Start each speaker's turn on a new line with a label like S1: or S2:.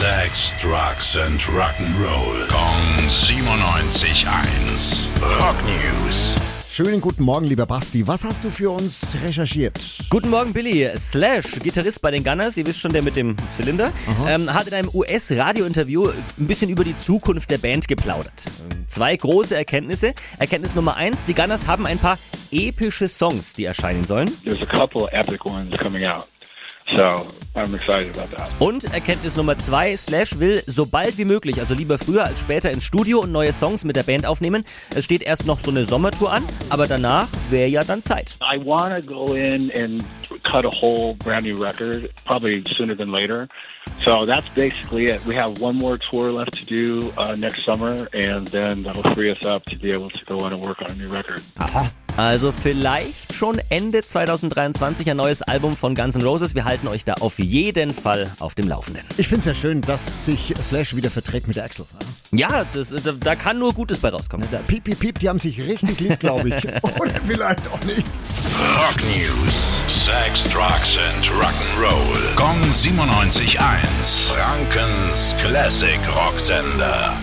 S1: Sex, Drugs and Rock'n'Roll. Kong 97.1. Rock News.
S2: Schönen guten Morgen, lieber Basti. Was hast du für uns recherchiert?
S3: Guten Morgen, Billy. Slash, Gitarrist bei den Gunners, ihr wisst schon, der mit dem Zylinder, ähm, hat in einem US-Radio-Interview ein bisschen über die Zukunft der Band geplaudert. Ähm, Zwei große Erkenntnisse. Erkenntnis Nummer eins, die Gunners haben ein paar epische Songs, die erscheinen sollen.
S4: There's a couple of epic ones coming out. So I'm excited about that.
S3: Und Erkenntnis Nummer zwei, Slash will so bald wie möglich, also lieber früher als später ins Studio und neue Songs mit der Band aufnehmen. Es steht erst noch so eine Sommertour an, aber danach wäre ja dann Zeit.
S4: I want to go in and cut a whole brand new record, probably sooner than later. So that's basically it. We have one more tour left to do uh, next summer, and then that'll free us up to be able to go in and work on a new record.
S3: Also vielleicht schon Ende 2023 ein neues Album von Guns N' Roses. Wir halten euch da auf jeden Fall auf dem Laufenden.
S2: Ich finde es ja schön, dass sich Slash wieder verträgt mit der Axel.
S3: Ja, das, da, da kann nur Gutes bei rauskommen.
S2: Der Piep, Piep, Piep, die haben sich richtig lieb, glaube ich. Oder vielleicht auch nicht.
S1: Rock News. Sex, Drugs and Rock'n'Roll. Kong 97.1. Frankens Classic Rocksender.